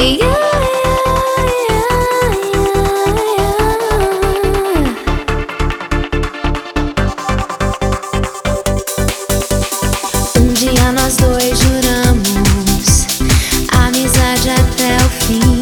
Um dia nós dois juramos amizade até o fim.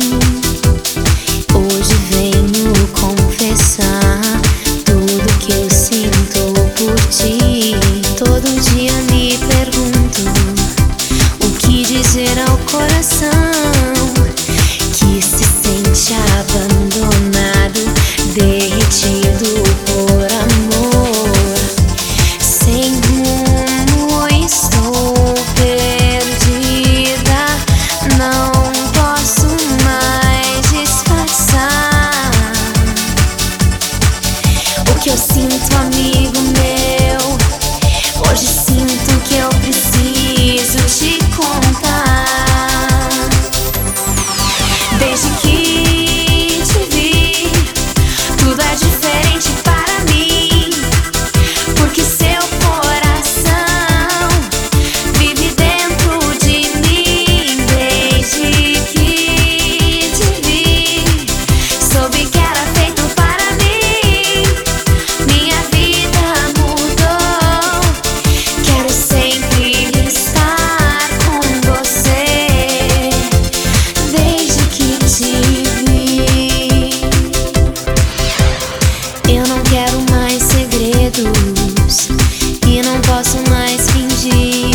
e não posso mais fingir.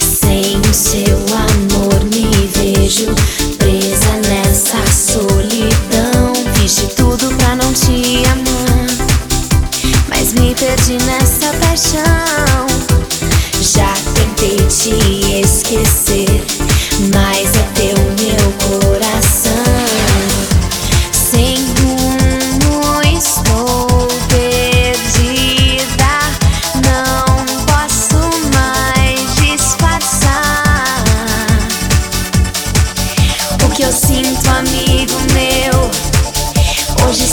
Sem o seu amor, me vejo presa nessa solidão. Fiz de tudo pra não te amar, mas me perdi nessa paixão. Já tentei te esquecer. que eu sinto, amigo meu. Hoje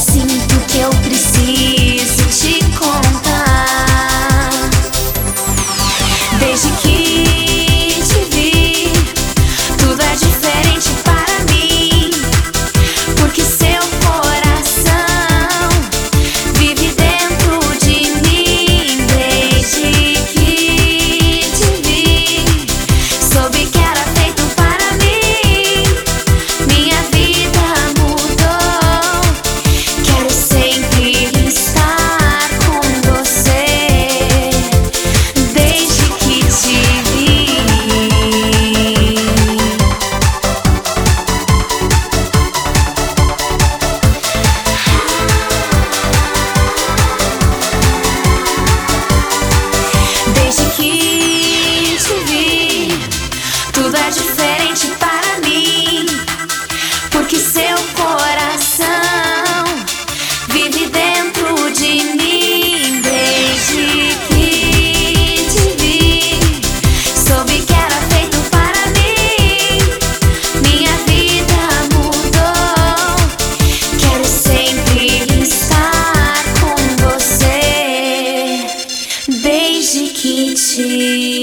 一起。